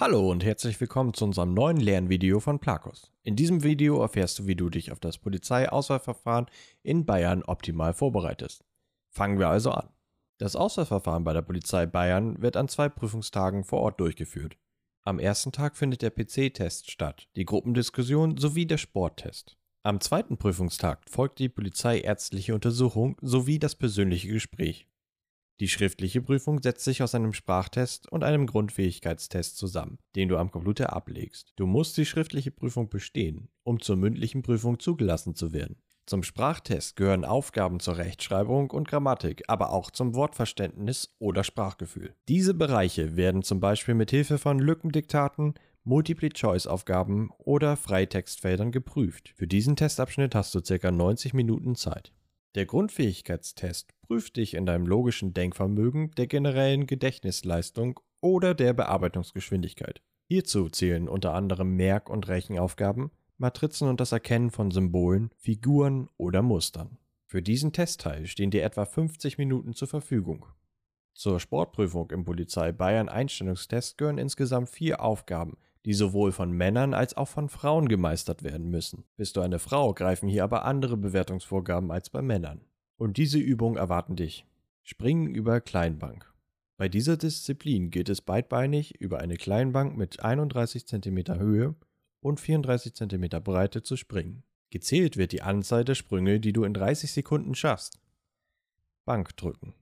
Hallo und herzlich willkommen zu unserem neuen Lernvideo von Plakos. In diesem Video erfährst du, wie du dich auf das Polizeiauswahlverfahren in Bayern optimal vorbereitest. Fangen wir also an. Das Auswahlverfahren bei der Polizei Bayern wird an zwei Prüfungstagen vor Ort durchgeführt. Am ersten Tag findet der PC-Test statt, die Gruppendiskussion sowie der Sporttest. Am zweiten Prüfungstag folgt die polizeiärztliche Untersuchung sowie das persönliche Gespräch. Die schriftliche Prüfung setzt sich aus einem Sprachtest und einem Grundfähigkeitstest zusammen, den du am Computer ablegst. Du musst die schriftliche Prüfung bestehen, um zur mündlichen Prüfung zugelassen zu werden. Zum Sprachtest gehören Aufgaben zur Rechtschreibung und Grammatik, aber auch zum Wortverständnis oder Sprachgefühl. Diese Bereiche werden zum Beispiel mit Hilfe von Lückendiktaten, Multiple-Choice-Aufgaben oder Freitextfeldern geprüft. Für diesen Testabschnitt hast du ca. 90 Minuten Zeit. Der Grundfähigkeitstest prüft dich in deinem logischen Denkvermögen, der generellen Gedächtnisleistung oder der Bearbeitungsgeschwindigkeit. Hierzu zählen unter anderem Merk- und Rechenaufgaben, Matrizen und das Erkennen von Symbolen, Figuren oder Mustern. Für diesen Testteil stehen dir etwa 50 Minuten zur Verfügung. Zur Sportprüfung im Polizei Bayern Einstellungstest gehören insgesamt vier Aufgaben, die sowohl von Männern als auch von Frauen gemeistert werden müssen. Bist du eine Frau, greifen hier aber andere Bewertungsvorgaben als bei Männern. Und diese Übungen erwarten dich. Springen über Kleinbank. Bei dieser Disziplin geht es beidbeinig über eine Kleinbank mit 31 cm Höhe und 34 cm Breite zu springen. Gezählt wird die Anzahl der Sprünge, die du in 30 Sekunden schaffst. Bank drücken.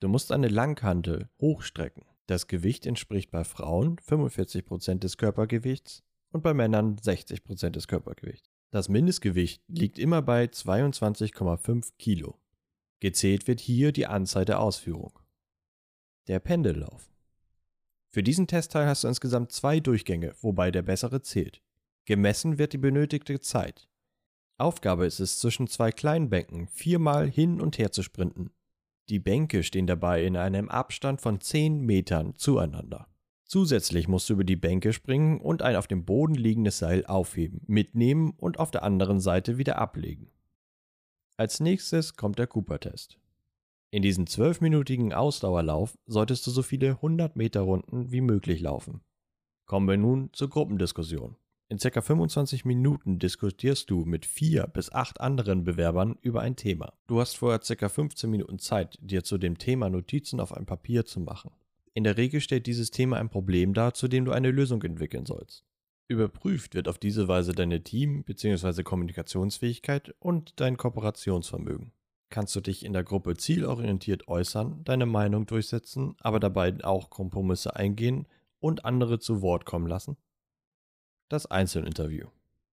Du musst eine Langhantel hochstrecken. Das Gewicht entspricht bei Frauen 45% des Körpergewichts und bei Männern 60% des Körpergewichts. Das Mindestgewicht liegt immer bei 22,5 Kilo. Gezählt wird hier die Anzahl der Ausführung. Der Pendellauf. Für diesen Testteil hast du insgesamt zwei Durchgänge, wobei der bessere zählt. Gemessen wird die benötigte Zeit. Aufgabe ist es, zwischen zwei kleinen Bänken viermal hin und her zu sprinten. Die Bänke stehen dabei in einem Abstand von 10 Metern zueinander. Zusätzlich musst du über die Bänke springen und ein auf dem Boden liegendes Seil aufheben, mitnehmen und auf der anderen Seite wieder ablegen. Als nächstes kommt der Cooper-Test. In diesem zwölfminütigen Ausdauerlauf solltest du so viele 100 Meter Runden wie möglich laufen. Kommen wir nun zur Gruppendiskussion. In ca. 25 Minuten diskutierst du mit vier bis acht anderen Bewerbern über ein Thema. Du hast vorher ca. 15 Minuten Zeit, dir zu dem Thema Notizen auf ein Papier zu machen. In der Regel stellt dieses Thema ein Problem dar, zu dem du eine Lösung entwickeln sollst. Überprüft wird auf diese Weise deine Team- bzw. Kommunikationsfähigkeit und dein Kooperationsvermögen. Kannst du dich in der Gruppe zielorientiert äußern, deine Meinung durchsetzen, aber dabei auch Kompromisse eingehen und andere zu Wort kommen lassen? Das Einzelinterview.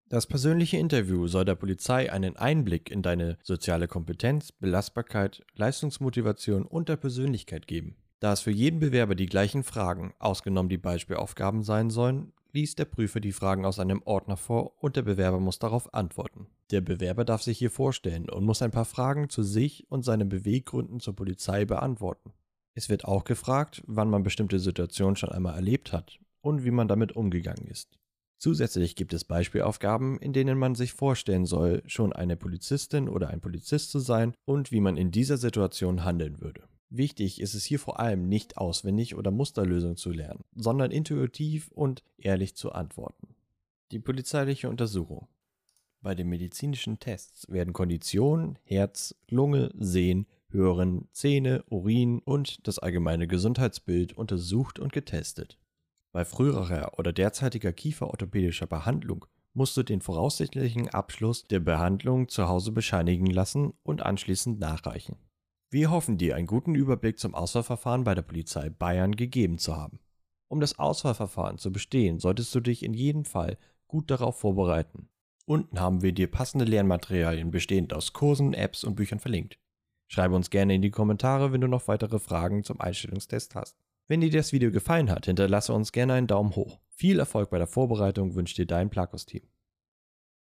Das persönliche Interview soll der Polizei einen Einblick in deine soziale Kompetenz, Belastbarkeit, Leistungsmotivation und der Persönlichkeit geben. Da es für jeden Bewerber die gleichen Fragen, ausgenommen die Beispielaufgaben sein sollen, liest der Prüfer die Fragen aus einem Ordner vor und der Bewerber muss darauf antworten. Der Bewerber darf sich hier vorstellen und muss ein paar Fragen zu sich und seinen Beweggründen zur Polizei beantworten. Es wird auch gefragt, wann man bestimmte Situationen schon einmal erlebt hat und wie man damit umgegangen ist. Zusätzlich gibt es Beispielaufgaben, in denen man sich vorstellen soll, schon eine Polizistin oder ein Polizist zu sein und wie man in dieser Situation handeln würde. Wichtig ist es hier vor allem nicht auswendig oder Musterlösungen zu lernen, sondern intuitiv und ehrlich zu antworten. Die polizeiliche Untersuchung. Bei den medizinischen Tests werden Kondition, Herz, Lunge, Sehen, Hören, Zähne, Urin und das allgemeine Gesundheitsbild untersucht und getestet. Bei früherer oder derzeitiger kieferorthopädischer Behandlung musst du den voraussichtlichen Abschluss der Behandlung zu Hause bescheinigen lassen und anschließend nachreichen. Wir hoffen dir einen guten Überblick zum Auswahlverfahren bei der Polizei Bayern gegeben zu haben. Um das Auswahlverfahren zu bestehen, solltest du dich in jedem Fall gut darauf vorbereiten. Unten haben wir dir passende Lernmaterialien bestehend aus Kursen, Apps und Büchern verlinkt. Schreibe uns gerne in die Kommentare, wenn du noch weitere Fragen zum Einstellungstest hast. Wenn dir das Video gefallen hat, hinterlasse uns gerne einen Daumen hoch. Viel Erfolg bei der Vorbereitung wünscht dir dein Plakos-Team.